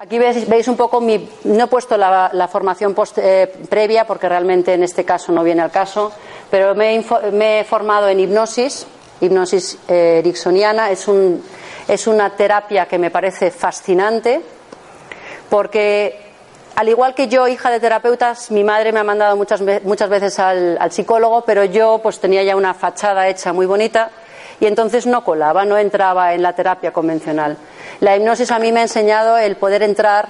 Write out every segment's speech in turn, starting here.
Aquí veis, un poco mi. No he puesto la, formación eh, previa porque realmente en este caso no viene al caso, pero me he, formado en hipnosis, hipnosis eh, ericksoniana. Es, un, es una terapia que me parece fascinante porque, al igual que yo, hija de terapeutas, mi madre me ha mandado muchas, muchas veces al, al psicólogo, pero yo pues tenía ya una fachada hecha muy bonita y entonces no colaba, no entraba en la terapia convencional. La hipnosis a mí me ha enseñado el poder entrar,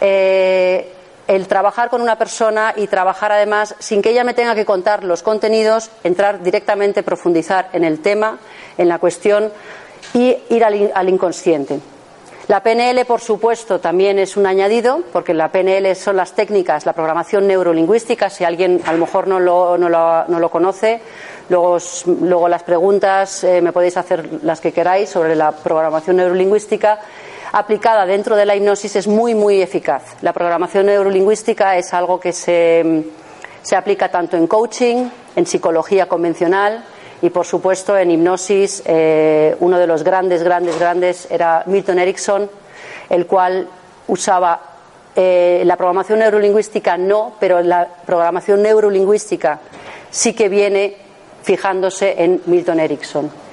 eh, el trabajar con una persona y trabajar además sin que ella me tenga que contar los contenidos, entrar directamente, profundizar en el tema, en la cuestión y ir al, inconsciente. La PNL, por supuesto, también es un añadido, porque la PNL son las técnicas, la programación neurolingüística. Si alguien a lo mejor no lo, no lo conoce, Luego, las preguntas eh, me podéis hacer las que queráis sobre la programación neurolingüística aplicada dentro de la hipnosis es muy, muy eficaz. La programación neurolingüística es algo que se, aplica tanto en coaching, en psicología convencional y, por supuesto, en hipnosis. Eh, uno de los grandes, grandes, grandes era Milton Erickson, el cual usaba eh, la programación neurolingüística no, pero la programación neurolingüística sí que viene fijándose en Milton Erickson.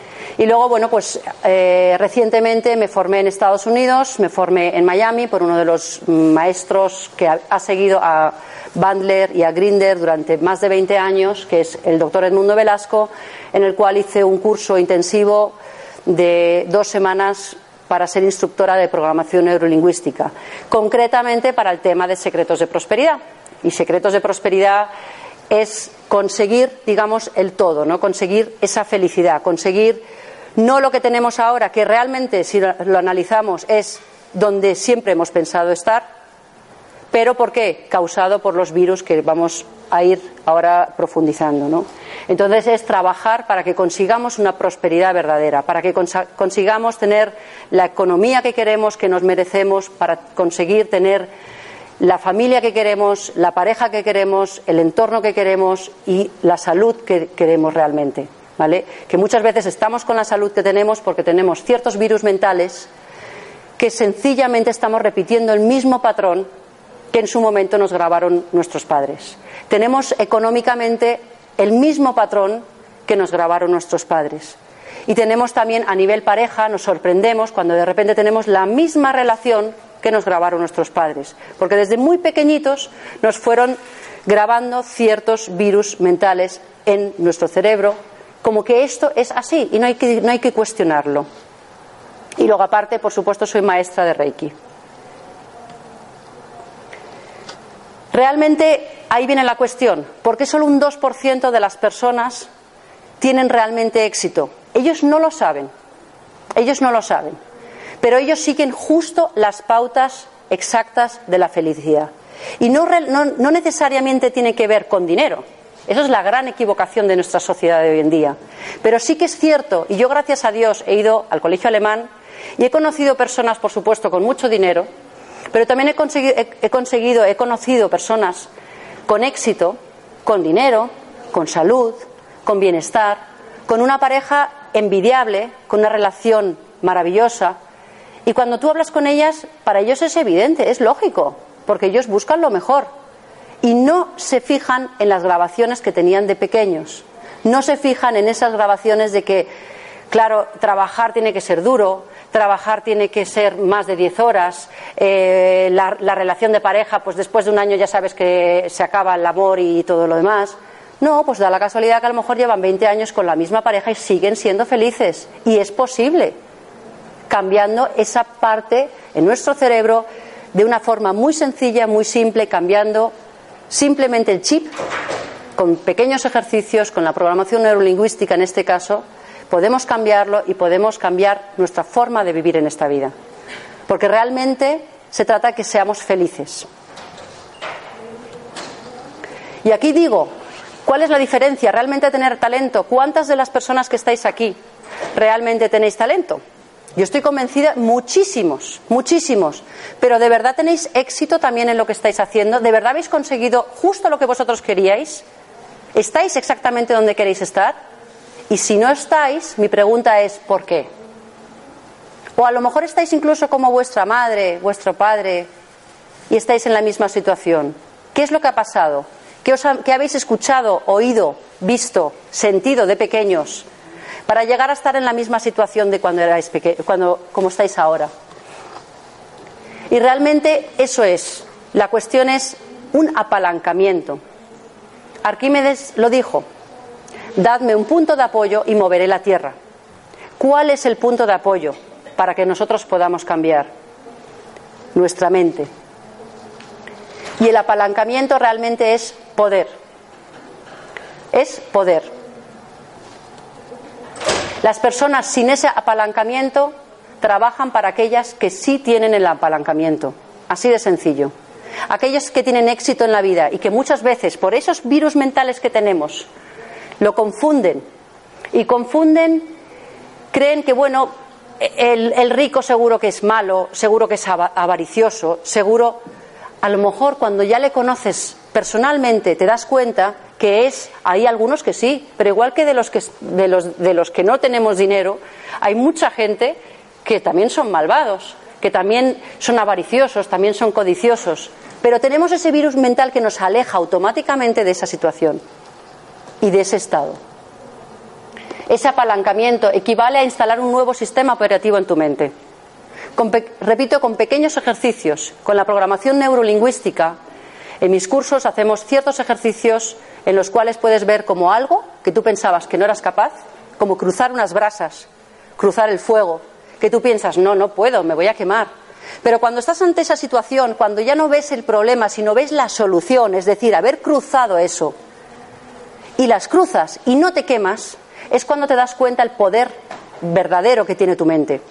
Y luego, bueno, pues eh, recientemente me formé en Estados Unidos, me formé en Miami por uno de los maestros que ha, seguido a Bandler y a Grinder durante más de 20 años, que es el doctor Edmundo Velasco, en el cual hice un curso intensivo de dos semanas para ser instructora de programación neurolingüística, concretamente para el tema de secretos de prosperidad. Y secretos de prosperidad es conseguir, digamos, el todo, ¿no? Conseguir esa felicidad, conseguir no lo que tenemos ahora, que realmente, si lo analizamos, es donde siempre hemos pensado estar, pero ¿por qué? Causado por los virus que vamos a ir ahora profundizando, ¿no? Entonces es trabajar para que consigamos una prosperidad verdadera, para que consigamos tener la economía que queremos, que nos merecemos, para conseguir tener la familia que queremos, la pareja que queremos, el entorno que queremos y la salud que queremos realmente. Que muchas veces estamos con la salud que tenemos porque tenemos ciertos virus mentales que sencillamente estamos repitiendo el mismo patrón que en su momento nos grabaron nuestros padres. Tenemos económicamente el mismo patrón que nos grabaron nuestros padres. Y tenemos también a nivel pareja, nos sorprendemos cuando de repente tenemos la misma relación que nos grabaron nuestros padres, porque desde muy pequeñitos nos fueron grabando ciertos virus mentales en nuestro cerebro, como que esto es así y no hay que, no hay que cuestionarlo. Y luego, aparte, por supuesto, soy maestra de Reiki. Realmente ahí viene la cuestión. ¿Por qué solo un 2% de las personas tienen realmente éxito? Ellos no lo saben. Ellos no lo saben pero ellos siguen justo las pautas exactas de la felicidad. Y no, necesariamente tiene que ver con dinero. Eso es la gran equivocación de nuestra sociedad de hoy en día. Pero sí que es cierto, y yo gracias a Dios he ido al colegio alemán y he conocido personas, por supuesto, con mucho dinero, pero también he conseguido, he conseguido, he conocido personas con éxito, con dinero, con salud, con bienestar, con una pareja envidiable, con una relación maravillosa, y cuando tú hablas con ellas, para ellos es evidente, es lógico, porque ellos buscan lo mejor. Y no se fijan en las grabaciones que tenían de pequeños. No se fijan en esas grabaciones de que, claro, trabajar tiene que ser duro, trabajar tiene que ser más de 10 horas, eh, la, la relación de pareja, pues después de un año ya sabes que se acaba el amor y todo lo demás. No, pues da la casualidad que a lo mejor llevan 20 años con la misma pareja y siguen siendo felices. Y es posible, cambiando esa parte en nuestro cerebro de una forma muy sencilla, muy simple, cambiando simplemente el chip con pequeños ejercicios, con la programación neurolingüística en este caso, podemos cambiarlo y podemos cambiar nuestra forma de vivir en esta vida. Porque realmente se trata de que seamos felices. Y aquí digo, ¿cuál es la diferencia? ¿Realmente tener talento? ¿Cuántas de las personas que estáis aquí realmente tenéis talento? Yo estoy convencida, muchísimos, muchísimos. Pero ¿de verdad tenéis éxito también en lo que estáis haciendo? ¿De verdad habéis conseguido justo lo que vosotros queríais? ¿Estáis exactamente donde queréis estar? Y si no estáis, mi pregunta es ¿por qué? O a lo mejor estáis incluso como vuestra madre, vuestro padre, y estáis en la misma situación. ¿Qué es lo que ha pasado? ¿Qué, habéis escuchado, oído, visto, sentido de pequeños para llegar a estar en la misma situación de cuando erais pequeños, cuando, como estáis ahora? Y realmente eso es. La cuestión es un apalancamiento. Arquímedes lo dijo. Dadme un punto de apoyo y moveré la tierra. ¿Cuál es el punto de apoyo para que nosotros podamos cambiar? Nuestra mente. Y el apalancamiento realmente es poder. Es poder. Las personas sin ese apalancamiento trabajan para aquellas que sí tienen el apalancamiento. Así de sencillo. Aquellos que tienen éxito en la vida y que muchas veces por esos virus mentales que tenemos lo confunden y confunden, creen que bueno, el, el rico seguro que es malo, seguro que es avaricioso, seguro a lo mejor cuando ya le conoces personalmente te das cuenta que es, hay algunos que sí, pero igual que de los que, de los, de los que no tenemos dinero, hay mucha gente que también son malvados, que también son avariciosos, también son codiciosos. Pero tenemos ese virus mental que nos aleja automáticamente de esa situación y de ese estado. Ese apalancamiento equivale a instalar un nuevo sistema operativo en tu mente repito, con pequeños ejercicios, con la programación neurolingüística. En mis cursos hacemos ciertos ejercicios en los cuales puedes ver como algo que tú pensabas que no eras capaz, como cruzar unas brasas, cruzar el fuego, que tú piensas, no, no puedo, me voy a quemar. Pero cuando estás ante esa situación, cuando ya no ves el problema, sino ves la solución, es decir, haber cruzado eso, y las cruzas y no te quemas, es cuando te das cuenta el poder verdadero que tiene tu mente.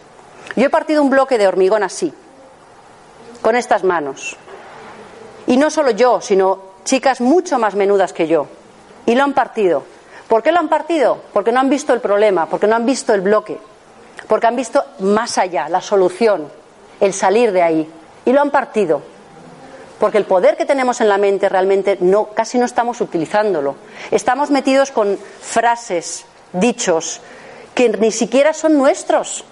Yo he partido un bloque de hormigón así, con estas manos. Y no solo yo, sino chicas mucho más menudas que yo. Y lo han partido. ¿Por qué lo han partido? Porque no han visto el problema, porque no han visto el bloque, porque han visto más allá, la solución, el salir de ahí. Y lo han partido. Porque el poder que tenemos en la mente realmente no, casi no estamos utilizándolo. Estamos metidos con frases, dichos, que ni siquiera son nuestros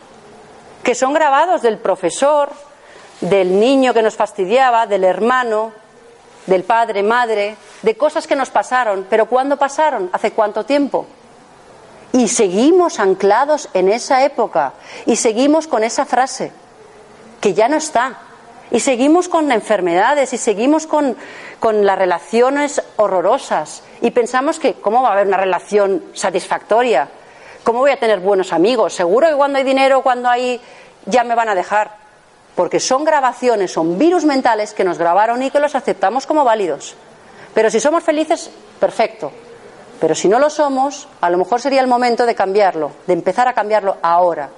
que son grabados del profesor, del niño que nos fastidiaba, del hermano, del padre, madre, de cosas que nos pasaron. Pero ¿cuándo pasaron? ¿Hace cuánto tiempo? Y seguimos anclados en esa época y seguimos con esa frase que ya no está. Y seguimos con enfermedades y seguimos con, con las relaciones horrorosas. Y pensamos que, ¿cómo va a haber una relación satisfactoria? ¿Cómo voy a tener buenos amigos? Seguro que cuando hay dinero, cuando hay... ya me van a dejar. Porque son grabaciones, son virus mentales que nos grabaron y que los aceptamos como válidos. Pero si somos felices, perfecto. Pero si no lo somos, a lo mejor sería el momento de cambiarlo, de empezar a cambiarlo ahora.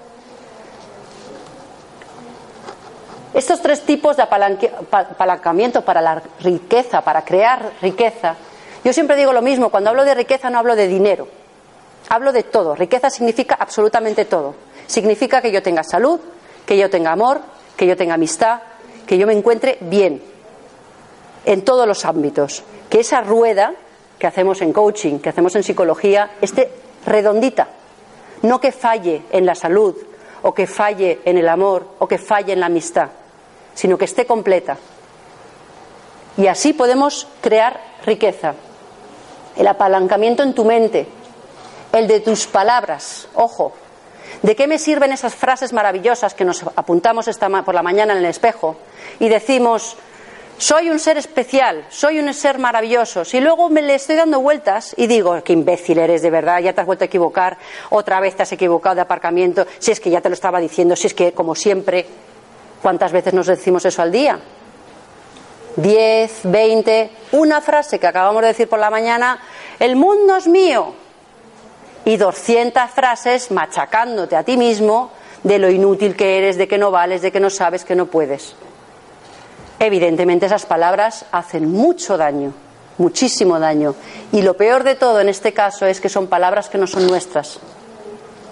Estos tres tipos de apalancamiento para la riqueza, para crear riqueza, yo siempre digo lo mismo, cuando hablo de riqueza no hablo de dinero, Hablo de todo. Riqueza significa absolutamente todo. Significa que yo tenga salud, que yo tenga amor, que yo tenga amistad, que yo me encuentre bien en todos los ámbitos. Que esa rueda que hacemos en coaching, que hacemos en psicología, esté redondita. No que falle en la salud, o que falle en el amor, o que falle en la amistad, sino que esté completa. Y así podemos crear riqueza. El apalancamiento en tu mente, el de tus palabras. Ojo, ¿de qué me sirven esas frases maravillosas que nos apuntamos esta por la mañana en el espejo y decimos, soy un ser especial, soy un ser maravilloso. Si luego me le estoy dando vueltas y digo, qué imbécil eres de verdad, ya te has vuelto a equivocar, otra vez te has equivocado de aparcamiento, si es que ya te lo estaba diciendo, si es que, como siempre, ¿cuántas veces nos decimos eso al día? Diez, veinte, una frase que acabamos de decir por la mañana, el mundo es mío. Y doscientas frases machacándote a ti mismo de lo inútil que eres, de que no vales, de que no sabes, que no puedes. Evidentemente esas palabras hacen mucho daño, muchísimo daño. Y lo peor de todo en este caso es que son palabras que no son nuestras,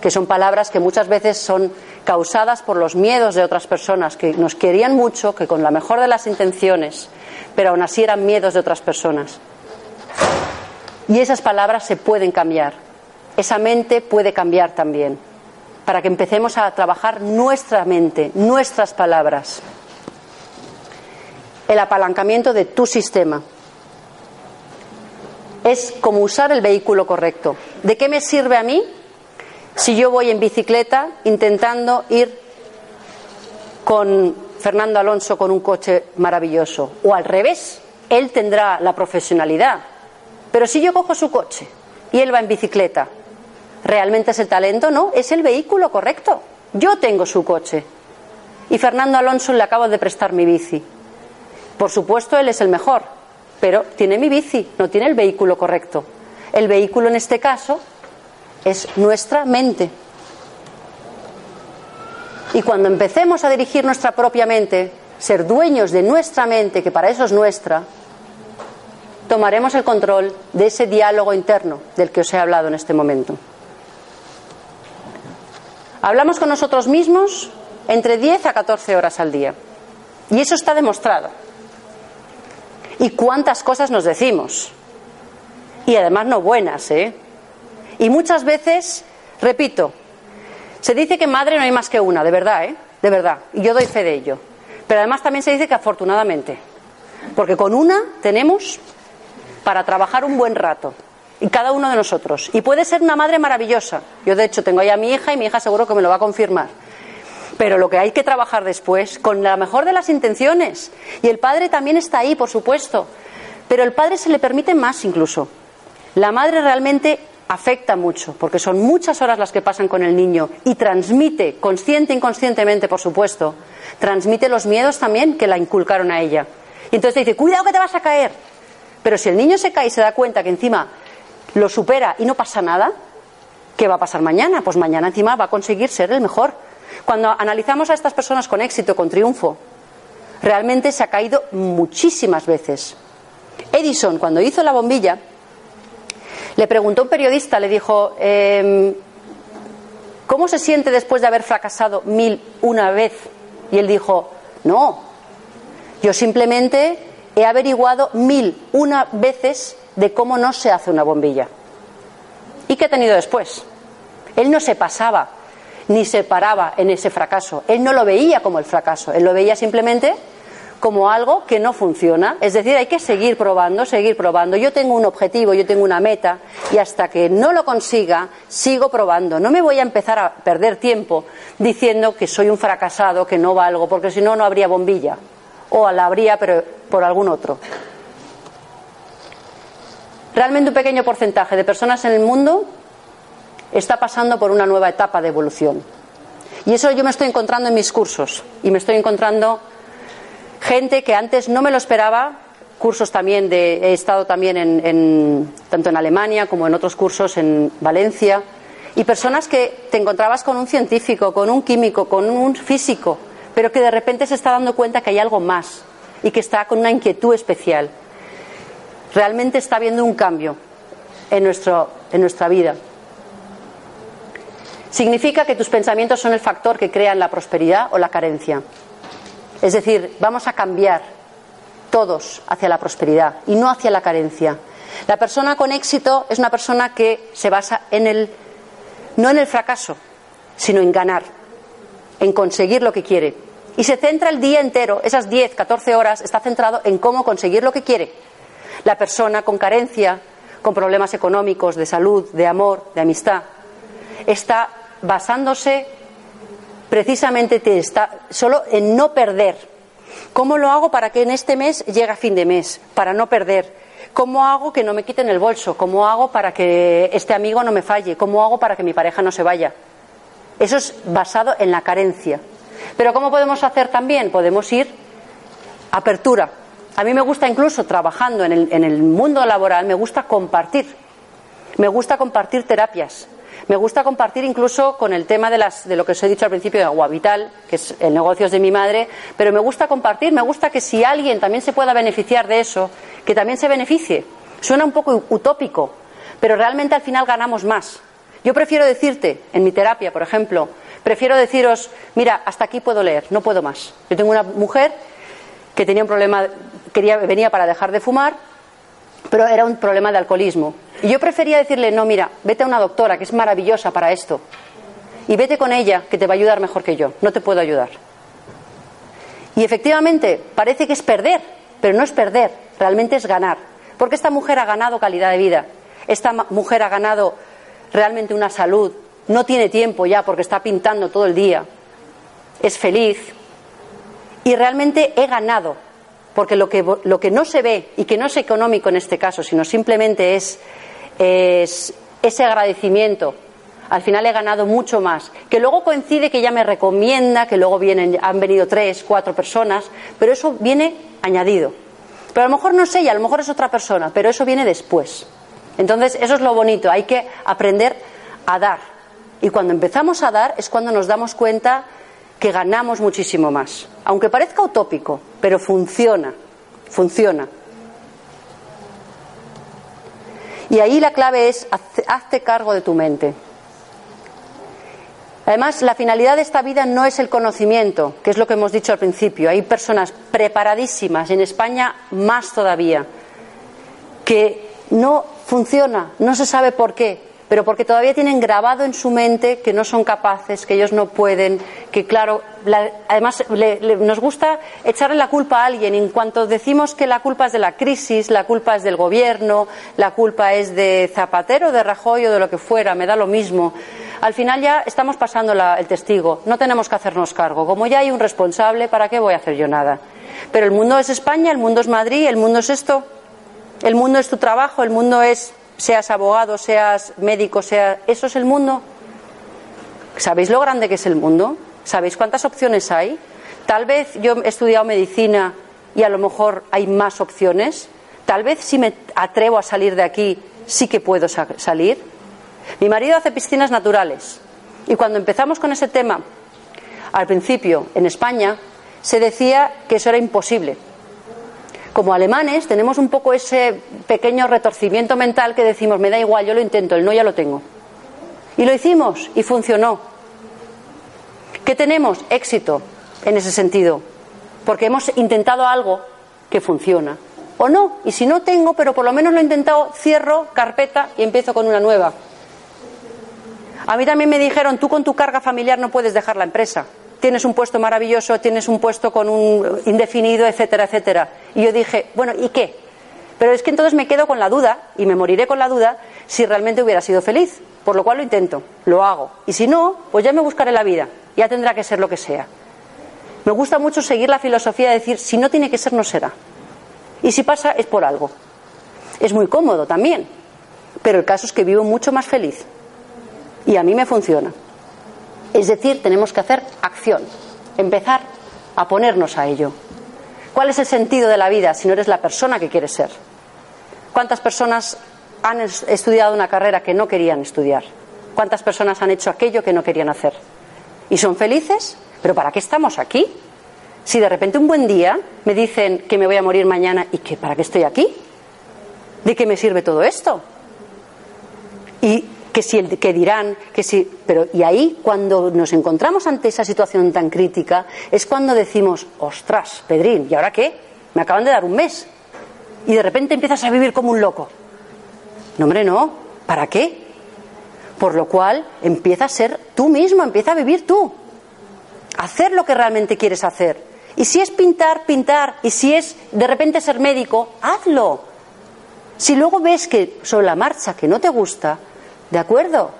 que son palabras que muchas veces son causadas por los miedos de otras personas que nos querían mucho, que con la mejor de las intenciones, pero aún así eran miedos de otras personas. Y esas palabras se pueden cambiar, esa mente puede cambiar también, para que empecemos a trabajar nuestra mente, nuestras palabras el apalancamiento de tu sistema. Es como usar el vehículo correcto. ¿De qué me sirve a mí si yo voy en bicicleta intentando ir con Fernando Alonso con un coche maravilloso? O al revés, él tendrá la profesionalidad. Pero si yo cojo su coche y él va en bicicleta, ¿realmente es el talento? No, es el vehículo correcto. Yo tengo su coche. Y Fernando Alonso le acabo de prestar mi bici. Por supuesto, él es el mejor, pero tiene mi bici, no tiene el vehículo correcto. El vehículo en este caso es nuestra mente. Y cuando empecemos a dirigir nuestra propia mente, ser dueños de nuestra mente, que para eso es nuestra, tomaremos el control de ese diálogo interno del que os he hablado en este momento. Hablamos con nosotros mismos entre 10 a 14 horas al día. Y eso está demostrado. Y cuántas cosas nos decimos. Y además no buenas, ¿eh? Y muchas veces, repito, se dice que madre no hay más que una, de verdad, ¿eh? De verdad. Y yo doy fe de ello. Pero además también se dice que afortunadamente. Porque con una tenemos para trabajar un buen rato. Y cada uno de nosotros. Y puede ser una madre maravillosa. Yo, de hecho, tengo ahí a mi hija y mi hija seguro que me lo va a confirmar. Pero lo que hay que trabajar después, con la mejor de las intenciones. Y el padre también está ahí, por supuesto. Pero el padre se le permite más incluso. La madre realmente afecta mucho, porque son muchas horas las que pasan con el niño y transmite, consciente e inconscientemente, por supuesto, transmite los miedos también que la inculcaron a ella. Y entonces dice, cuidado que te vas a caer. Pero si el niño se cae y se da cuenta que encima lo supera y no pasa nada, ¿qué va a pasar mañana? Pues mañana encima va a conseguir ser el mejor. Cuando analizamos a estas personas con éxito, con triunfo, realmente se ha caído muchísimas veces. Edison, cuando hizo la bombilla, le preguntó a un periodista, le dijo, em, ¿cómo se siente después de haber fracasado mil una vez? Y él dijo, no, yo simplemente he averiguado mil una veces de cómo no se hace una bombilla. ¿Y qué ha tenido después? Él no se pasaba ni se paraba en ese fracaso. Él no lo veía como el fracaso, él lo veía simplemente como algo que no funciona. Es decir, hay que seguir probando, seguir probando. Yo tengo un objetivo, yo tengo una meta y hasta que no lo consiga, sigo probando. No me voy a empezar a perder tiempo diciendo que soy un fracasado, que no valgo, porque si no, no habría bombilla. O la habría, pero por algún otro. Realmente un pequeño porcentaje de personas en el mundo está pasando por una nueva etapa de evolución. Y eso yo me estoy encontrando en mis cursos y me estoy encontrando gente que antes no me lo esperaba, cursos también de, he estado también en, tanto en Alemania como en otros cursos en Valencia, y personas que te encontrabas con un científico, con un químico, con un físico, pero que de repente se está dando cuenta que hay algo más y que está con una inquietud especial. Realmente está habiendo un cambio en, nuestra vida. Significa que tus pensamientos son el factor que crea la prosperidad o la carencia. Es decir, vamos a cambiar todos hacia la prosperidad y no hacia la carencia. La persona con éxito es una persona que se basa en el no en el fracaso, sino en ganar, en conseguir lo que quiere. Y se centra el día entero, esas 10, 14 horas, está centrado en cómo conseguir lo que quiere. La persona con carencia, con problemas económicos, de salud, de amor, de amistad, está basándose precisamente está solo en no perder. ¿Cómo lo hago para que en este mes llegue fin de mes? Para no perder. ¿Cómo hago que no me quiten el bolso? ¿Cómo hago para que este amigo no me falle? ¿Cómo hago para que mi pareja no se vaya? Eso es basado en la carencia. Pero ¿cómo podemos hacer también? Podemos ir apertura. A mí me gusta incluso trabajando en el, en el mundo laboral, me gusta compartir. Me gusta compartir terapias. Me gusta compartir incluso con el tema de, las, de lo que os he dicho al principio de Agua Vital, que es el negocio de mi madre, pero me gusta compartir, me gusta que si alguien también se pueda beneficiar de eso, que también se beneficie. Suena un poco utópico, pero realmente al final ganamos más. Yo prefiero decirte, en mi terapia, por ejemplo, prefiero deciros, mira, hasta aquí puedo leer, no puedo más. Yo tengo una mujer que tenía un problema, venía para dejar de fumar, pero era un problema de alcoholismo. Y yo prefería decirle, no, mira, vete a una doctora que es maravillosa para esto. Y vete con ella, que te va a ayudar mejor que yo. No te puedo ayudar. Y efectivamente, parece que es perder, pero no es perder, realmente es ganar. Porque esta mujer ha ganado calidad de vida. Esta mujer ha ganado realmente una salud. No tiene tiempo ya porque está pintando todo el día. Es feliz. Y realmente he ganado porque lo que, lo que no se ve y que no es económico en este caso, sino simplemente es, ese agradecimiento al final he ganado mucho más. Que luego coincide que ella me recomienda, que luego vienen, han venido tres, cuatro personas, pero eso viene añadido. Pero a lo mejor no es ella, a lo mejor es otra persona, pero eso viene después. Entonces, eso es lo bonito, hay que aprender a dar. Y cuando empezamos a dar es cuando nos damos cuenta que ganamos muchísimo más. Aunque parezca utópico, pero funciona, funciona. Y ahí la clave es hazte cargo de tu mente. Además, la finalidad de esta vida no es el conocimiento, que es lo que hemos dicho al principio. Hay personas preparadísimas, en España más todavía, que no funciona, no se sabe por qué, pero porque todavía tienen grabado en su mente que no son capaces, que ellos no pueden, que claro, además nos gusta echarle la culpa a alguien. En cuanto decimos que la culpa es de la crisis, la culpa es del gobierno, la culpa es de Zapatero, de Rajoy o de lo que fuera, me da lo mismo. Al final ya estamos pasando el testigo, no tenemos que hacernos cargo. Como ya hay un responsable, ¿para qué voy a hacer yo nada? Pero el mundo es España, el mundo es Madrid, el mundo es esto, el mundo es tu trabajo, el mundo es seas abogado, seas médico, sea eso es el mundo. ¿Sabéis lo grande que es el mundo? ¿Sabéis cuántas opciones hay? Tal vez yo he estudiado medicina y a lo mejor hay más opciones. Tal vez si me atrevo a salir de aquí sí que puedo salir. Mi marido hace piscinas naturales y cuando empezamos con ese tema, al principio en España, se decía que eso era imposible como alemanes tenemos un poco ese pequeño retorcimiento mental que decimos, me da igual, yo lo intento, el no ya lo tengo. Y lo hicimos y funcionó. ¿Qué tenemos? Éxito en ese sentido, porque hemos intentado algo que funciona. O no, y si no tengo, pero por lo menos lo he intentado, cierro carpeta y empiezo con una nueva. A mí también me dijeron, tú con tu carga familiar no puedes dejar la empresa tienes un puesto maravilloso, tienes un puesto con un indefinido, etcétera, etcétera. Y yo dije, bueno, ¿y qué? Pero es que entonces me quedo con la duda y me moriré con la duda si realmente hubiera sido feliz. Por lo cual lo intento, lo hago. Y si no, pues ya me buscaré la vida. Ya tendrá que ser lo que sea. Me gusta mucho seguir la filosofía de decir, si no tiene que ser, no será. Y si pasa, es por algo. Es muy cómodo también. Pero el caso es que vivo mucho más feliz. Y a mí me funciona. Es decir, tenemos que hacer acción, empezar a ponernos a ello. ¿Cuál es el sentido de la vida si no eres la persona que quieres ser? ¿Cuántas personas han estudiado una carrera que no querían estudiar? ¿Cuántas personas han hecho aquello que no querían hacer? ¿Y son felices? ¿Pero para qué estamos aquí? Si de repente un buen día me dicen que me voy a morir mañana y que para qué estoy aquí, ¿de qué me sirve todo esto? Y que si el que dirán, que si, pero y ahí cuando nos encontramos ante esa situación tan crítica es cuando decimos, ostras, Pedrín, ¿y ahora qué? Me acaban de dar un mes y de repente empiezas a vivir como un loco. No, hombre, no. ¿Para qué? Por lo cual empieza a ser tú mismo, empieza a vivir tú. Hacer lo que realmente quieres hacer. Y si es pintar, pintar. Y si es de repente ser médico, hazlo. Si luego ves que sobre la marcha que no te gusta, ¿De acuerdo?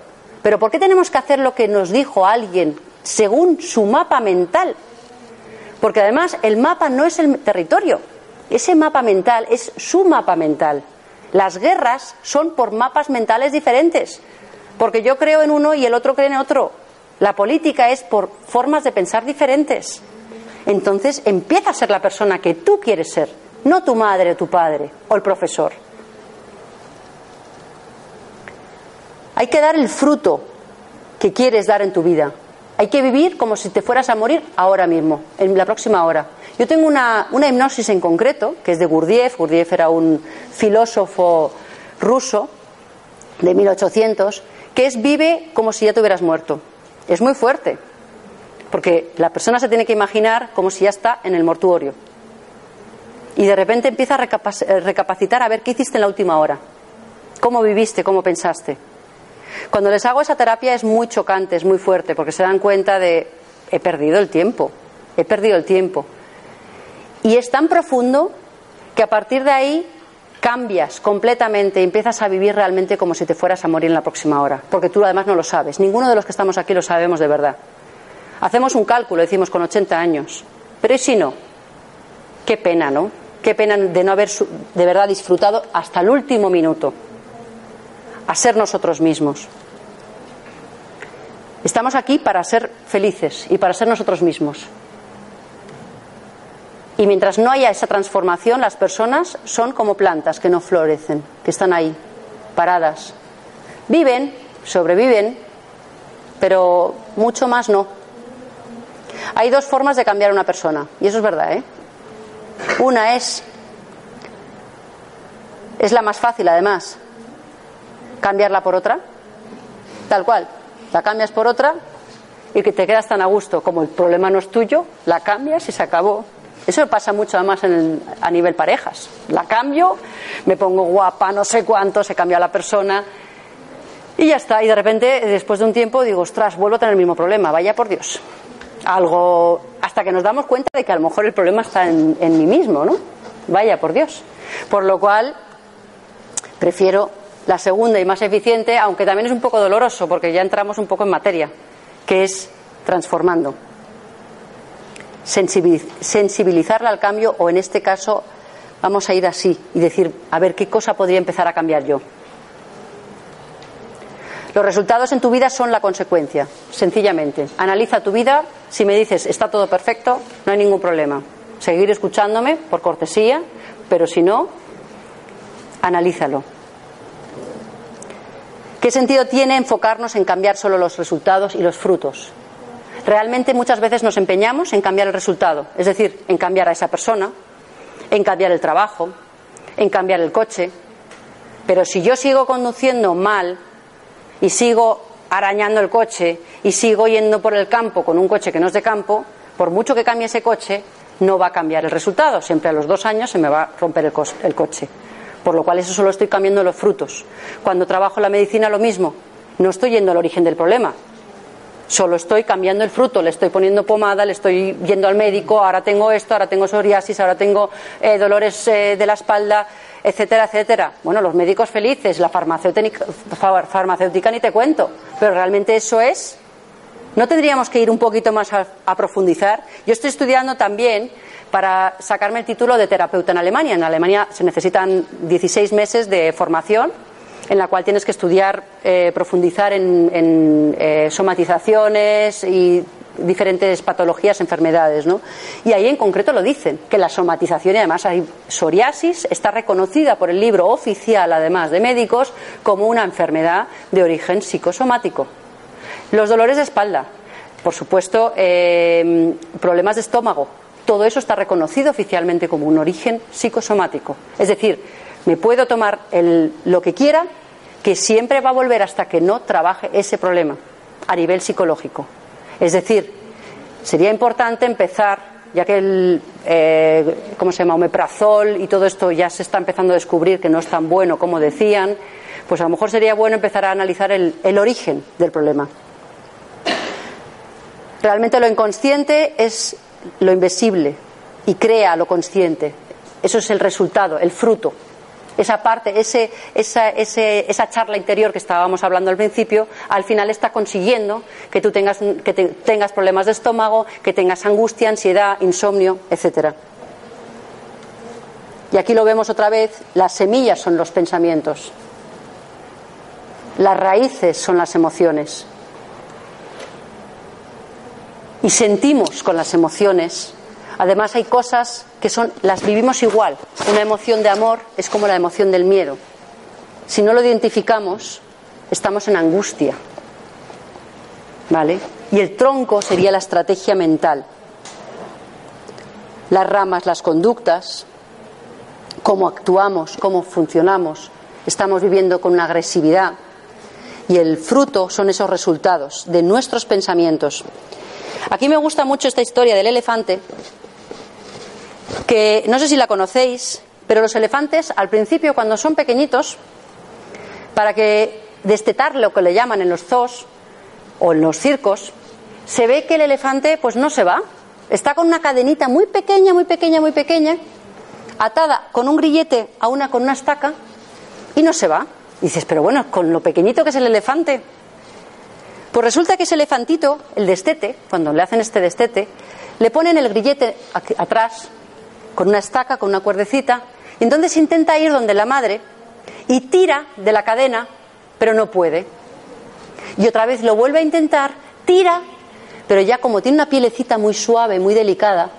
Pero ¿por qué tenemos que hacer lo que nos dijo alguien según su mapa mental? Porque además el mapa no es el territorio, ese mapa mental es su mapa mental. Las guerras son por mapas mentales diferentes, porque yo creo en uno y el otro cree en otro. La política es por formas de pensar diferentes. Entonces empieza a ser la persona que tú quieres ser, no tu madre o tu padre o el profesor. Hay que dar el fruto que quieres dar en tu vida. Hay que vivir como si te fueras a morir ahora mismo, en la próxima hora. Yo tengo una, hipnosis en concreto, que es de Gurdjieff. Gurdjieff era un filósofo ruso de 1800, que es vive como si ya te hubieras muerto. Es muy fuerte, porque la persona se tiene que imaginar como si ya está en el mortuorio. Y de repente empieza a eh, recapacitar a ver qué hiciste en la última hora, cómo viviste, cómo pensaste. Cuando les hago esa terapia es muy chocante, es muy fuerte, porque se dan cuenta de he perdido el tiempo, he perdido el tiempo. Y es tan profundo que a partir de ahí cambias completamente empiezas a vivir realmente como si te fueras a morir en la próxima hora, porque tú además no lo sabes. Ninguno de los que estamos aquí lo sabemos de verdad. Hacemos un cálculo, decimos con 80 años, pero ¿y si no? Qué pena, ¿no? Qué pena de no haber de verdad disfrutado hasta el último minuto, a ser nosotros mismos. Estamos aquí para ser felices y para ser nosotros mismos. Y mientras no haya esa transformación, las personas son como plantas que no florecen, que están ahí, paradas. Viven, sobreviven, pero mucho más no. Hay dos formas de cambiar a una persona, y eso es verdad, ¿eh? Una es, es la más fácil además, cambiarla por otra, tal cual, la cambias por otra y que te quedas tan a gusto como el problema no es tuyo, la cambias y se acabó. Eso pasa mucho además en a nivel parejas. La cambio, me pongo guapa, no sé cuánto, se cambia la persona y ya está. Y de repente, después de un tiempo, digo, ostras, vuelvo a tener el mismo problema, vaya por Dios. Algo, hasta que nos damos cuenta de que a lo mejor el problema está en, en mí mismo, ¿no? Vaya por Dios. Por lo cual, prefiero la segunda y más eficiente, aunque también es un poco doloroso porque ya entramos un poco en materia, que es transformando sensibilizarla al cambio o en este caso vamos a ir así y decir, a ver, ¿qué cosa podría empezar a cambiar yo? Los resultados en tu vida son la consecuencia, sencillamente. Analiza tu vida, si me dices está todo perfecto, no hay ningún problema. Seguir escuchándome por cortesía, pero si no, analízalo. ¿Qué sentido tiene enfocarnos en cambiar solo los resultados y los frutos? realmente muchas veces nos empeñamos en cambiar el resultado, es decir, en cambiar a esa persona, en cambiar el trabajo, en cambiar el coche. Pero si yo sigo conduciendo mal y sigo arañando el coche y sigo yendo por el campo con un coche que no es de campo, por mucho que cambie ese coche, no va a cambiar el resultado. Siempre a los dos años se me va a romper el, el coche. Por lo cual eso solo estoy cambiando los frutos. Cuando trabajo en la medicina lo mismo. No estoy yendo al origen del problema, Solo estoy cambiando el fruto, le estoy poniendo pomada, le estoy yendo al médico, ahora tengo esto, ahora tengo psoriasis, ahora tengo eh, dolores eh, de la espalda, etcétera, etcétera. Bueno, los médicos felices, la farmacéutica, farmacéutica ni te cuento, pero realmente eso es. ¿No tendríamos que ir un poquito más a, a profundizar? Yo estoy estudiando también para sacarme el título de terapeuta en Alemania. En Alemania se necesitan 16 meses de formación en la cual tienes que estudiar, eh, profundizar en, eh, somatizaciones y diferentes patologías, enfermedades, ¿no? Y ahí en concreto lo dicen, que la somatización, y además hay psoriasis, está reconocida por el libro oficial, además de médicos, como una enfermedad de origen psicosomático. Los dolores de espalda, por supuesto, eh, problemas de estómago, todo eso está reconocido oficialmente como un origen psicosomático. Es decir, me puedo tomar lo que quiera, que siempre va a volver hasta que no trabaje ese problema a nivel psicológico. Es decir, sería importante empezar, ya que el, eh, ¿cómo se llama?, omeprazol y todo esto ya se está empezando a descubrir que no es tan bueno como decían, pues a lo mejor sería bueno empezar a analizar el, el origen del problema. Realmente lo inconsciente es lo invisible y crea lo consciente. Eso es el resultado, el fruto esa parte, ese, esa, ese, esa charla interior que estábamos hablando al principio, al final está consiguiendo que tú tengas, que tengas problemas de estómago, que tengas angustia, ansiedad, insomnio, etcétera. Y aquí lo vemos otra vez, las semillas son los pensamientos, las raíces son las emociones. Y sentimos con las emociones Además hay cosas que son las vivimos igual. Una emoción de amor es como la emoción del miedo. Si no lo identificamos, estamos en angustia. ¿Vale? Y el tronco sería la estrategia mental. Las ramas, las conductas, cómo actuamos, cómo funcionamos. Estamos viviendo con una agresividad. Y el fruto son esos resultados de nuestros pensamientos. Aquí me gusta mucho esta historia del elefante, que no sé si la conocéis, pero los elefantes al principio cuando son pequeñitos, para que destetar lo que le llaman en los zoos o en los circos, se ve que el elefante pues no se va, está con una cadenita muy pequeña, muy pequeña, muy pequeña, atada con un grillete a una con una estaca y no se va. Y dices, pero bueno, con lo pequeñito que es el elefante. Pues resulta que ese elefantito, el destete, cuando le hacen este destete, le ponen el grillete atrás con una estaca, con una cuerdecita, y entonces intenta ir donde la madre y tira de la cadena, pero no puede. Y otra vez lo vuelve a intentar, tira, pero ya como tiene una pielecita muy suave, muy delicada,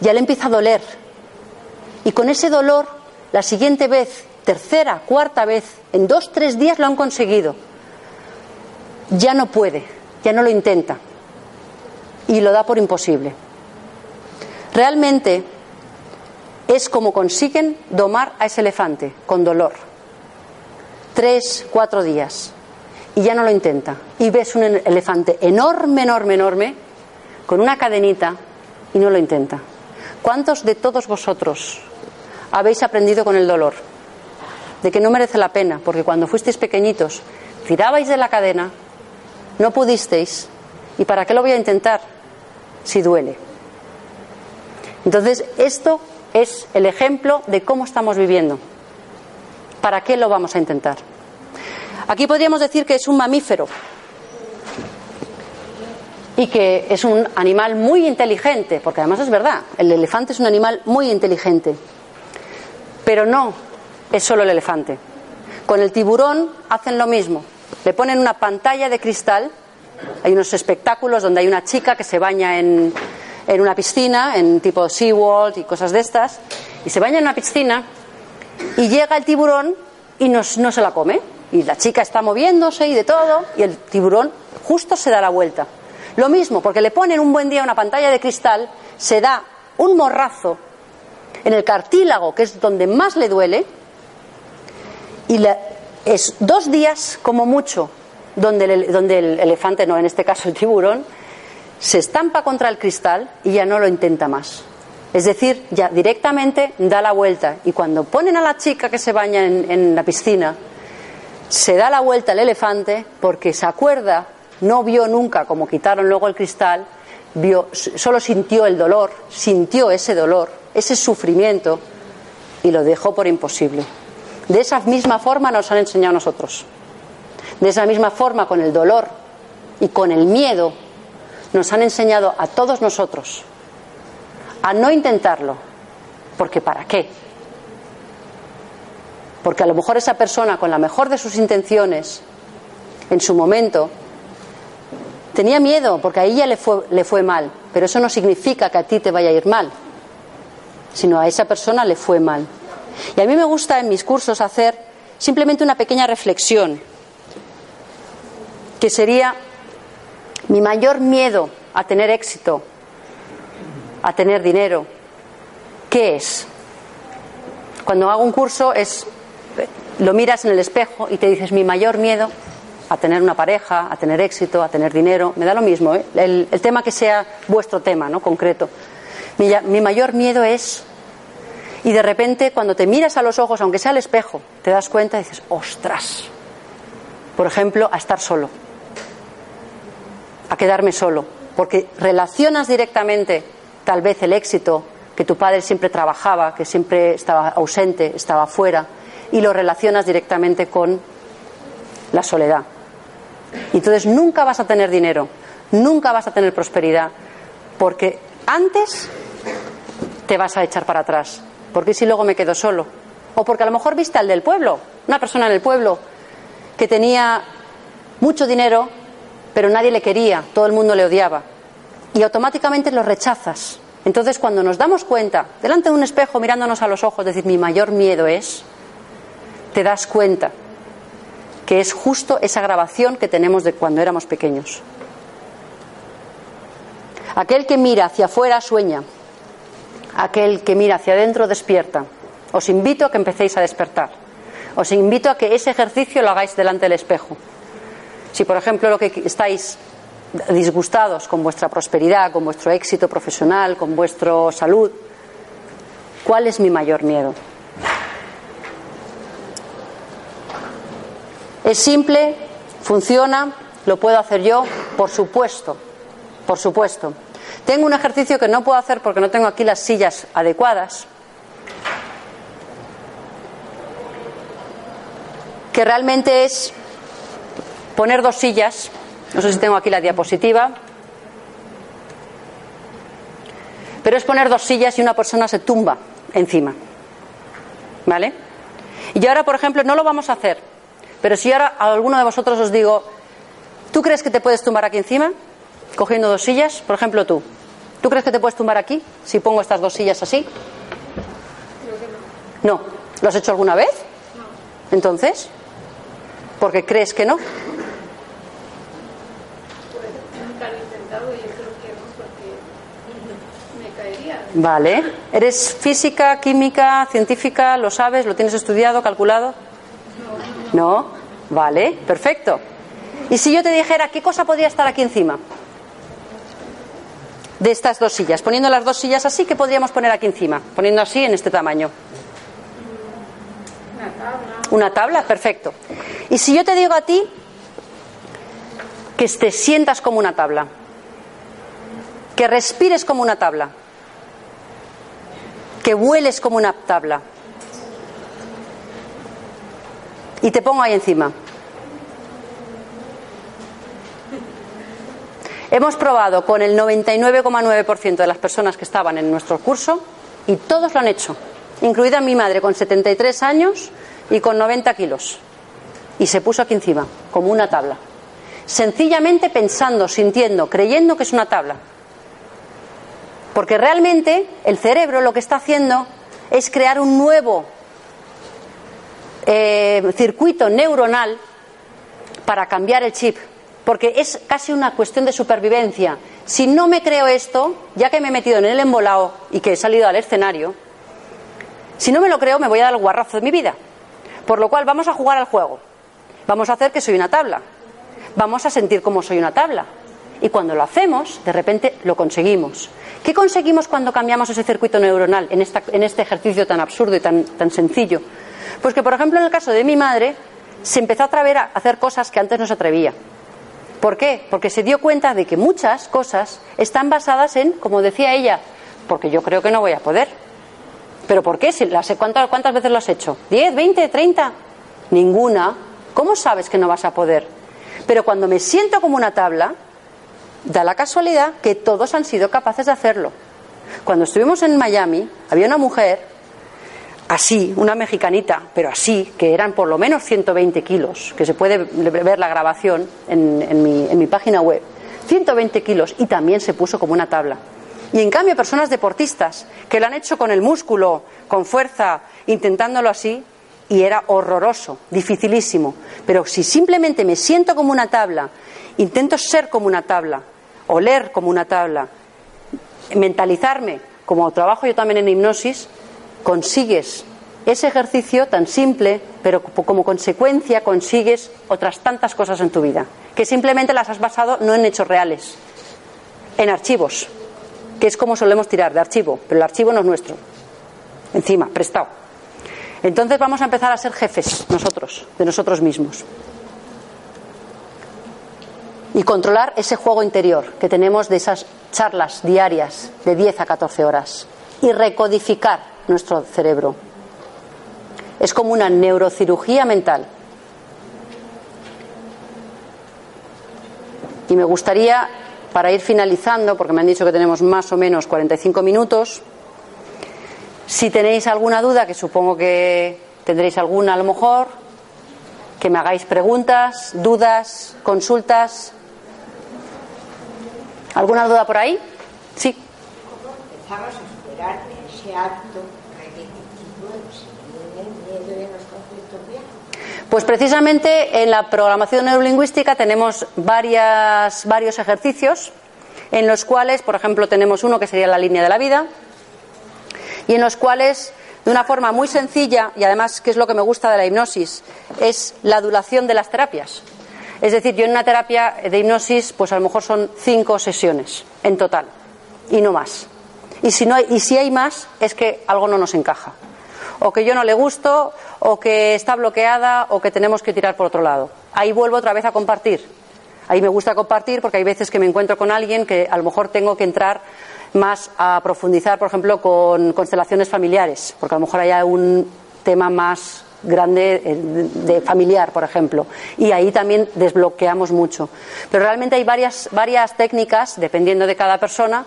ya le empieza a doler. Y con ese dolor, la siguiente vez, tercera, cuarta vez, en dos, tres días lo han conseguido. Ya no puede, ya no lo intenta. Y lo da por imposible. Realmente, es como consiguen domar a ese elefante con dolor. Tres, cuatro días. Y ya no lo intenta. Y ves un elefante enorme, enorme, enorme, con una cadenita y no lo intenta. ¿Cuántos de todos vosotros habéis aprendido con el dolor? De que no merece la pena, porque cuando fuisteis pequeñitos, tirabais de la cadena, no pudisteis, ¿y para qué lo voy a intentar si duele? Entonces, esto es el ejemplo de cómo estamos viviendo. ¿Para qué lo vamos a intentar? Aquí podríamos decir que es un mamífero y que es un animal muy inteligente, porque además es verdad, el elefante es un animal muy inteligente, pero no es solo el elefante. Con el tiburón hacen lo mismo, le ponen una pantalla de cristal, hay unos espectáculos donde hay una chica que se baña en, en una piscina, en tipo SeaWorld y cosas de estas, y se baña en una piscina y llega el tiburón y no, no se la come. Y la chica está moviéndose y de todo, y el tiburón justo se da la vuelta. Lo mismo, porque le ponen un buen día una pantalla de cristal, se da un morrazo en el cartílago, que es donde más le duele, y es dos días como mucho donde donde el elefante, no en este caso el tiburón, se estampa contra el cristal y ya no lo intenta más. Es decir, ya directamente da la vuelta y cuando ponen a la chica que se baña en, la piscina, se da la vuelta el elefante porque se acuerda, no vio nunca como quitaron luego el cristal, vio, solo sintió el dolor, sintió ese dolor, ese sufrimiento y lo dejó por imposible. De esa misma forma nos han enseñado a nosotros. De esa misma forma, con el dolor y con el miedo nos han enseñado a todos nosotros a no intentarlo, porque ¿para qué? Porque a lo mejor esa persona, con la mejor de sus intenciones, en su momento, tenía miedo, porque a ella le fue, le fue mal, pero eso no significa que a ti te vaya a ir mal, sino a esa persona le fue mal. Y a mí me gusta en mis cursos hacer simplemente una pequeña reflexión, que sería mi mayor miedo a tener éxito, a tener dinero, ¿qué es? Cuando hago un curso es lo miras en el espejo y te dices mi mayor miedo a tener una pareja, a tener éxito, a tener dinero, me da lo mismo, ¿eh? el, tema que sea vuestro tema, ¿no? Concreto. Mi, mi mayor miedo es y de repente cuando te miras a los ojos, aunque sea al espejo, te das cuenta y dices, ostras. Por ejemplo, a estar solo a quedarme solo, porque relacionas directamente tal vez el éxito que tu padre siempre trabajaba, que siempre estaba ausente, estaba fuera, y lo relacionas directamente con la soledad. Entonces nunca vas a tener dinero, nunca vas a tener prosperidad, porque antes te vas a echar para atrás. Porque si luego me quedo solo. O porque a lo mejor viste al del pueblo, una persona en el pueblo que tenía mucho dinero, pero nadie le quería, todo el mundo le odiaba. Y automáticamente lo rechazas. Entonces, cuando nos damos cuenta, delante de un espejo, mirándonos a los ojos, decir, mi mayor miedo es, te das cuenta que es justo esa grabación que tenemos de cuando éramos pequeños. Aquel que mira hacia afuera sueña, aquel que mira hacia adentro despierta. Os invito a que empecéis a despertar. Os invito a que ese ejercicio lo hagáis delante del espejo. Si, por ejemplo, lo que estáis disgustados con vuestra prosperidad, con vuestro éxito profesional, con vuestra salud, ¿cuál es mi mayor miedo? Es simple, funciona, lo puedo hacer yo, por supuesto, por supuesto. Tengo un ejercicio que no puedo hacer porque no tengo aquí las sillas adecuadas, que realmente es poner dos sillas no sé si tengo aquí la diapositiva. Pero es poner dos sillas y una persona se tumba encima. ¿Vale? Y ahora, por ejemplo, no lo vamos a hacer. Pero si ahora a alguno de vosotros os digo, ¿tú crees que te puedes tumbar aquí encima? Cogiendo dos sillas, por ejemplo tú. ¿Tú crees que te puedes tumbar aquí si pongo estas dos sillas así? No. ¿Lo has hecho alguna vez? No. Entonces, ¿por qué crees que no? Vale. ¿Eres física, química, científica? ¿Lo sabes? ¿Lo tienes estudiado, calculado? No. Vale, perfecto. ¿Y si yo te dijera qué cosa podría estar aquí encima? De estas dos sillas. Poniendo las dos sillas así, ¿qué podríamos poner aquí encima? Poniendo así en este tamaño. Una tabla. Una tabla, perfecto. ¿Y si yo te digo a ti que te sientas como una tabla? Que respires como una tabla que hueles como una tabla. Y te pongo ahí encima. Hemos probado con el 99,9% de las personas que estaban en nuestro curso y todos lo han hecho, incluida mi madre con 73 años y con 90 kilos. Y se puso aquí encima, como una tabla. Sencillamente pensando, sintiendo, creyendo que es una tabla. Porque realmente el cerebro lo que está haciendo es crear un nuevo eh, circuito neuronal para cambiar el chip. Porque es casi una cuestión de supervivencia. Si no me creo esto, ya que me he metido en el embolado y que he salido al escenario, si no me lo creo, me voy a dar el guarrazo de mi vida. Por lo cual, vamos a jugar al juego. Vamos a hacer que soy una tabla. Vamos a sentir como soy una tabla. Y cuando lo hacemos, de repente lo conseguimos. ¿Qué conseguimos cuando cambiamos ese circuito neuronal en, este ejercicio tan absurdo y tan, tan sencillo? Pues que, por ejemplo, en el caso de mi madre, se empezó a atrever a hacer cosas que antes no se atrevía. ¿Por qué? Porque se dio cuenta de que muchas cosas están basadas en, como decía ella, porque yo creo que no voy a poder. ¿Pero por qué? ¿Cuántas, ¿Cuántas veces lo has hecho? ¿10, 20, 30? Ninguna. ¿Cómo sabes que no vas a poder? Pero cuando me siento como una tabla, da la casualidad que todos han sido capaces de hacerlo. Cuando estuvimos en Miami, había una mujer, así, una mexicanita, pero así, que eran por lo menos 120 kilos, que se puede ver la grabación en, mi, en mi página web. 120 kilos y también se puso como una tabla. Y en cambio, personas deportistas que lo han hecho con el músculo, con fuerza, intentándolo así, y era horroroso, dificilísimo. Pero si simplemente me siento como una tabla Intento ser como una tabla, oler como una tabla, mentalizarme, como trabajo yo también en hipnosis, consigues ese ejercicio tan simple, pero como consecuencia consigues otras tantas cosas en tu vida, que simplemente las has basado no en hechos reales, en archivos, que es como solemos tirar de archivo, pero el archivo no es nuestro, encima, prestado. Entonces vamos a empezar a ser jefes nosotros, de nosotros mismos y controlar ese juego interior que tenemos de esas charlas diarias de 10 a 14 horas y recodificar nuestro cerebro. Es como una neurocirugía mental. Y me gustaría, para ir finalizando, porque me han dicho que tenemos más o menos 45 minutos, si tenéis alguna duda, que supongo que tendréis alguna a lo mejor, que me hagáis preguntas, dudas, consultas. ¿Alguna duda por ahí? Sí. Empezamos a ese acto repetitivo miedo de los conflictos Pues precisamente en la programación neurolingüística tenemos varios ejercicios en los cuales, por ejemplo, tenemos uno que sería la línea de la vida y en los cuales de una forma muy sencilla y además que es lo que me gusta de la hipnosis es la duración de las terapias. Es decir, yo en una terapia de hipnosis pues a lo mejor son cinco sesiones en total y no más. Y si, no hay, y si hay más es que algo no nos encaja. O que yo no le gusto, o que está bloqueada, o que tenemos que tirar por otro lado. Ahí vuelvo otra vez a compartir. Ahí me gusta compartir porque hay veces que me encuentro con alguien que a lo mejor tengo que entrar más a profundizar, por ejemplo, con constelaciones familiares, porque a lo mejor hay un tema más grande eh, de familiar, por ejemplo, y ahí también desbloqueamos mucho. Pero realmente hay varias, varias técnicas, dependiendo de cada persona,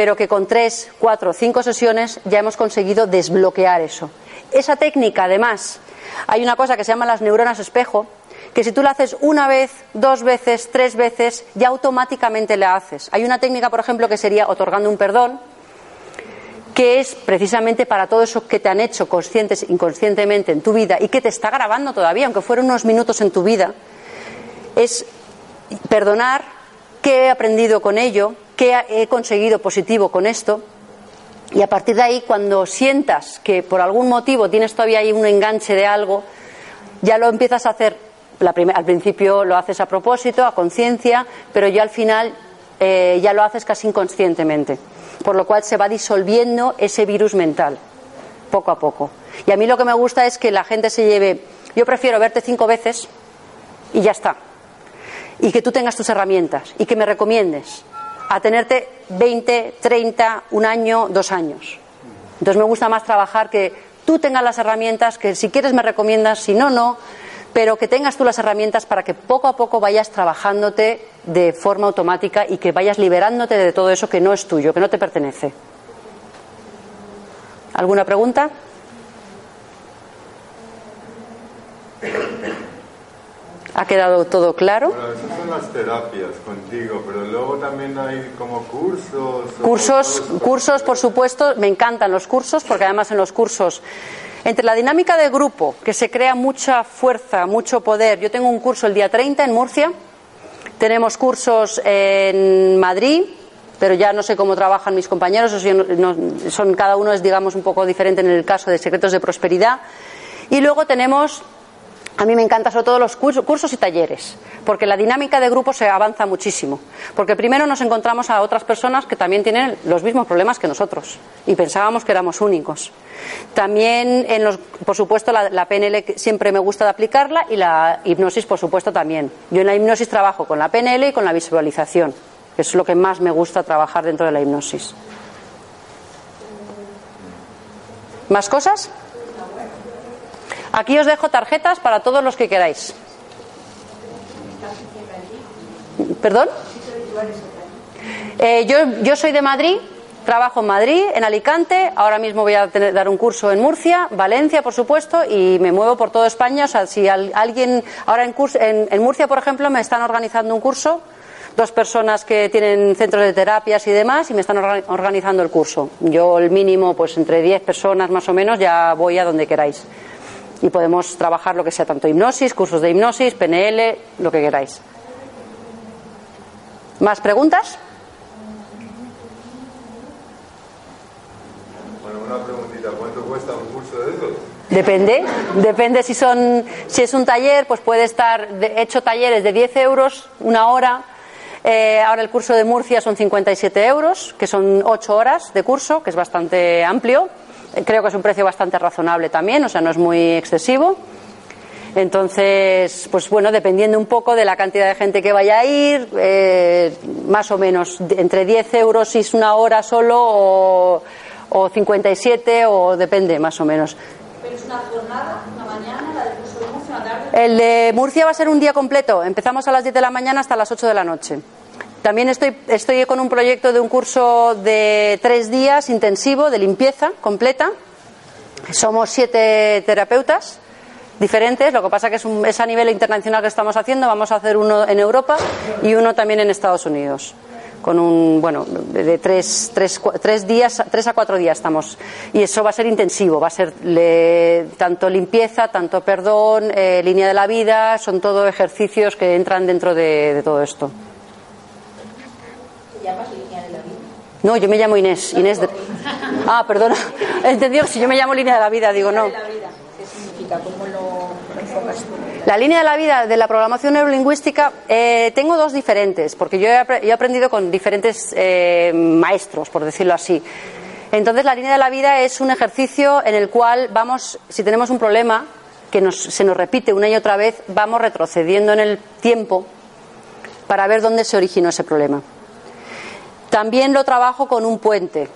pero que con tres, cuatro, cinco sesiones ya hemos conseguido desbloquear eso. Esa técnica, además, hay una cosa que se llama las neuronas espejo, que si tú la haces una vez, dos veces, tres veces, ya automáticamente la haces. Hay una técnica, por ejemplo, que sería otorgando un perdón, que es precisamente para todo eso que te han hecho conscientes, inconscientemente en tu vida y que te está grabando todavía, aunque fueron unos minutos en tu vida, es perdonar qué he aprendido con ello, qué he conseguido positivo con esto. Y a partir de ahí, cuando sientas que por algún motivo tienes todavía ahí un enganche de algo, ya lo empiezas a hacer al principio lo haces a propósito, a conciencia, pero ya al final eh, ya lo haces casi inconscientemente. Por lo cual se va disolviendo ese virus mental, poco a poco. Y a mí lo que me gusta es que la gente se lleve, yo prefiero verte cinco veces y ya está. Y que tú tengas tus herramientas y que me recomiendes a tenerte 20, 30, un año, dos años. Entonces me gusta más trabajar que tú tengas las herramientas, que si quieres me recomiendas, si no, no, pero que tengas tú las herramientas para que poco a poco vayas trabajándote de forma automática y que vayas liberándote de todo eso que no es tuyo, que no te pertenece. ¿Alguna pregunta? ¿Ha quedado todo claro? Bueno, esas son las terapias contigo, pero luego también hay como cursos. Cursos, cursos, por supuesto, me encantan los cursos, porque además en los cursos entre la dinámica de grupo, que se crea mucha fuerza, mucho poder. Yo tengo un curso el día 30 en Murcia, tenemos cursos en Madrid, pero ya no sé cómo trabajan mis compañeros, son, cada uno es, digamos, un poco diferente en el caso de secretos de prosperidad. Y luego tenemos a mí me encantan sobre todo los cursos y talleres, porque la dinámica de grupo se avanza muchísimo. Porque primero nos encontramos a otras personas que también tienen los mismos problemas que nosotros y pensábamos que éramos únicos. También, en los, por supuesto, la, PNL siempre me gusta aplicarla y la hipnosis, por supuesto, también. Yo en la hipnosis trabajo con la PNL y con la visualización, que es lo que más me gusta trabajar dentro de la hipnosis. ¿Más cosas? Aquí os dejo tarjetas para todos los que queráis. ¿Perdón? Eh, yo, yo soy de Madrid, trabajo en Madrid, en Alicante, ahora mismo voy a dar un curso en Murcia, Valencia, por supuesto, y me muevo por toda España. O sea, si alguien, ahora en, en, Murcia, por ejemplo, me están organizando un curso, dos personas que tienen centros de terapias y demás, y me están organizando el curso. Yo, el mínimo, pues entre 10 personas más o menos, ya voy a donde queráis y podemos trabajar lo que sea, tanto hipnosis, cursos de hipnosis, PNL, lo que queráis. ¿Más preguntas? Bueno, una preguntita, ¿cuánto cuesta un curso de esos? Depende, depende si son, si es un taller, pues puede estar hecho talleres de 10 euros, una hora. Eh, ahora el curso de Murcia son 57 euros, que son 8 horas de curso, que es bastante amplio. Creo que es un precio bastante razonable también, o sea, no es muy excesivo. Entonces, pues bueno, dependiendo un poco de la cantidad de gente que vaya a ir, eh, más o menos entre 10 euros si es una hora solo o, o 57 o depende más o menos. ¿Pero es una jornada El de Murcia va a ser un día completo. Empezamos a las 10 de la mañana hasta las 8 de la noche. También estoy, estoy con un proyecto de un curso de tres días intensivo de limpieza completa. Somos siete terapeutas diferentes. Lo que pasa que es, un, es a nivel internacional que estamos haciendo. Vamos a hacer uno en Europa y uno también en Estados Unidos con un, bueno, de tres, tres, tres, días, tres a cuatro días estamos. Y eso va a ser intensivo, va a ser le, tanto limpieza, tanto perdón, eh, línea de la vida, son todo ejercicios que entran dentro de, de todo esto. ¿Te llamas línea de la vida? No, yo me llamo Inés. Inés de... Ah, perdona. Entendido si yo me llamo línea de la vida, digo no. ¿Qué significa? ¿Cómo lo, lo enfocas tú? La línea de la vida de la programación neurolingüística eh, tengo dos diferentes, porque yo he, apre- yo he aprendido con diferentes eh, maestros, por decirlo así. Entonces, la línea de la vida es un ejercicio en el cual vamos, si tenemos un problema que nos- se nos repite una y otra vez, vamos retrocediendo en el tiempo para ver dónde se originó ese problema. También lo trabajo con un puente,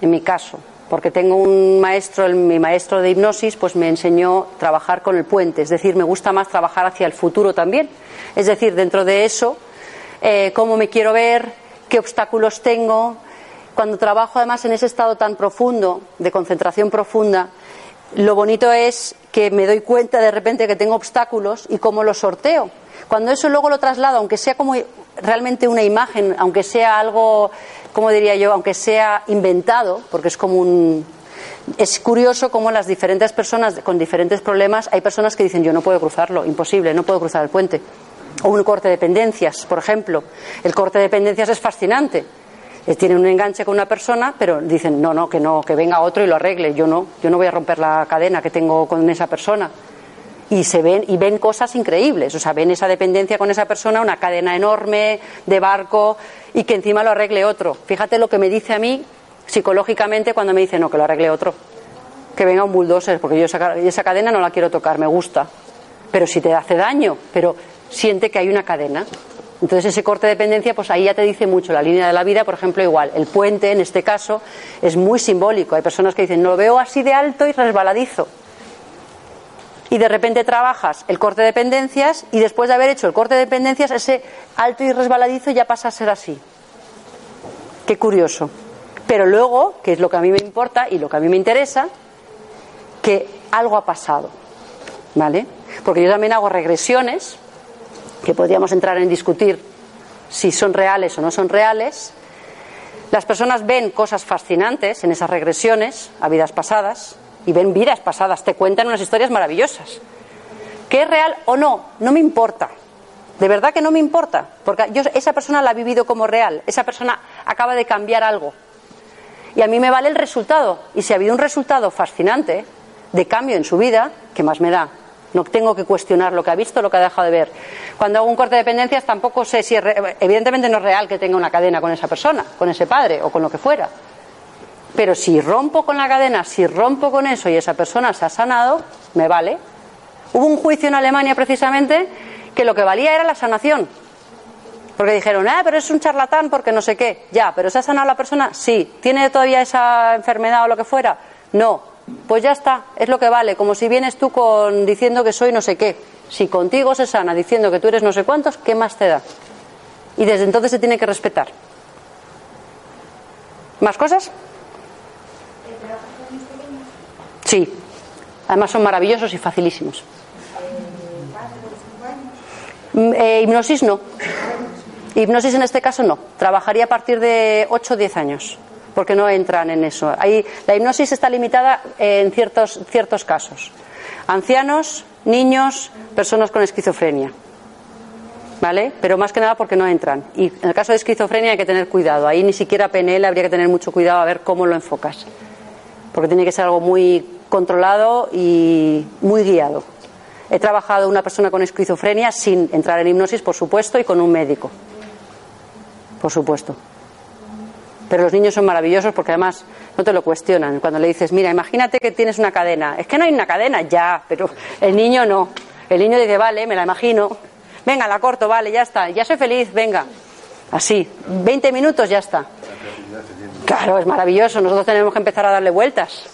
en mi caso, porque tengo un maestro, el- mi maestro de hipnosis, pues me enseñó a trabajar con el puente, es decir, me gusta más trabajar hacia el futuro también. Es decir, dentro de eso, eh, cómo me quiero ver, qué obstáculos tengo. Cuando trabajo además en ese estado tan profundo, de concentración profunda, lo bonito es que me doy cuenta de repente que tengo obstáculos y cómo los sorteo. Cuando eso luego lo traslado, aunque sea como realmente una imagen, aunque sea algo, como diría yo, aunque sea inventado, porque es como un. Es curioso cómo las diferentes personas con diferentes problemas, hay personas que dicen yo no puedo cruzarlo, imposible, no puedo cruzar el puente. O un corte de dependencias, por ejemplo. El corte de dependencias es fascinante. Eh, Tienen un enganche con una persona, pero dicen no, no, que no, que venga otro y lo arregle. Yo no, yo no voy a romper la cadena que tengo con esa persona y se ven y ven cosas increíbles, o sea, ven esa dependencia con esa persona, una cadena enorme de barco y que encima lo arregle otro. Fíjate lo que me dice a mí psicológicamente cuando me dice no, que lo arregle otro. Que venga un bulldozer, porque yo esa, esa cadena no la quiero tocar, me gusta. Pero si te hace daño, pero siente que hay una cadena. Entonces ese corte de dependencia, pues ahí ya te dice mucho. La línea de la vida, por ejemplo, igual. El puente, en este caso, es muy simbólico. Hay personas que dicen, no lo veo así de alto y resbaladizo y de repente trabajas el corte de dependencias y después de haber hecho el corte de dependencias ese alto y resbaladizo ya pasa a ser así. Qué curioso. Pero luego, que es lo que a mí me importa y lo que a mí me interesa, que algo ha pasado. ¿Vale? Porque yo también hago regresiones, que podríamos entrar en discutir si son reales o no son reales. Las personas ven cosas fascinantes en esas regresiones a vidas pasadas y ven vidas pasadas, te cuentan unas historias maravillosas. ¿Que es real o no? No me importa. De verdad que no me importa, porque yo, esa persona la ha vivido como real, esa persona acaba de cambiar algo. Y a mí me vale el resultado. Y si ha habido un resultado fascinante de cambio en su vida, ¿qué más me da? No tengo que cuestionar lo que ha visto, lo que ha dejado de ver. Cuando hago un corte de dependencias tampoco sé si es re- evidentemente no es real que tenga una cadena con esa persona, con ese padre o con lo que fuera. Pero si rompo con la cadena, si rompo con eso y esa persona se ha sanado, me vale. Hubo un juicio en Alemania precisamente que lo que valía era la sanación. Porque dijeron, ah, pero es un charlatán porque no sé qué. Ya, pero ¿se ha sanado la persona? Sí. ¿Tiene todavía esa enfermedad o lo que fuera? No. Pues ya está, es lo que vale. Como si vienes tú con diciendo que soy no sé qué. Si contigo se sana diciendo que tú eres no sé cuántos, ¿qué más te da? Y desde entonces se tiene que respetar. ¿Más cosas? Sí. Además son maravillosos y facilísimos. Mm, eh, hipnosis no. Hipnosis en este caso no. Trabajaría a partir de 8 o 10 años, porque no entran en eso. Ahí, la hipnosis está limitada en ciertos, ciertos casos. Ancianos, niños, personas con esquizofrenia. ¿Vale? Pero más que nada porque no entran. Y en el caso de esquizofrenia hay que tener cuidado. Ahí ni siquiera PNL habría que tener mucho cuidado a ver cómo lo enfocas. Porque tiene que ser algo muy controlado y muy guiado. He trabajado una persona con esquizofrenia sin entrar en hipnosis, por supuesto, y con un médico. Por supuesto. Pero los niños son maravillosos porque además no te lo cuestionan. Cuando le dices, mira, imagínate que tienes una cadena. Es que no hay una cadena, ya, pero el niño no. El niño dice, vale, me la imagino. Venga, la corto, vale, ya está. Ya soy feliz, venga. Así, 20 minutos, ya está. Claro, es maravilloso. Nosotros tenemos que empezar a darle vueltas.